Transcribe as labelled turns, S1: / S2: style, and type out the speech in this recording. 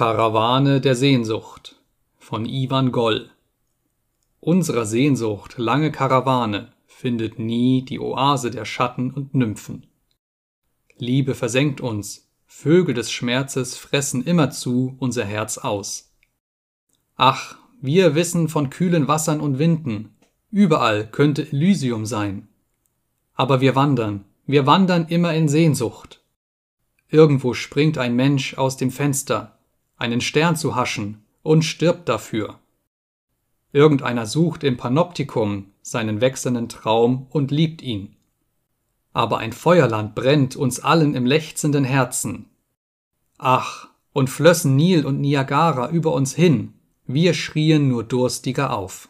S1: Karawane der Sehnsucht von Ivan Goll Unserer Sehnsucht lange Karawane findet nie die Oase der Schatten und Nymphen. Liebe versenkt uns, Vögel des Schmerzes fressen immerzu unser Herz aus. Ach, wir wissen von kühlen Wassern und Winden, überall könnte Elysium sein. Aber wir wandern, wir wandern immer in Sehnsucht. Irgendwo springt ein Mensch aus dem Fenster, einen Stern zu haschen, und stirbt dafür. Irgendeiner sucht im Panoptikum seinen wechselnden Traum und liebt ihn. Aber ein Feuerland brennt uns allen im lechzenden Herzen. Ach, und flössen Nil und Niagara über uns hin, wir schrien nur durstiger auf.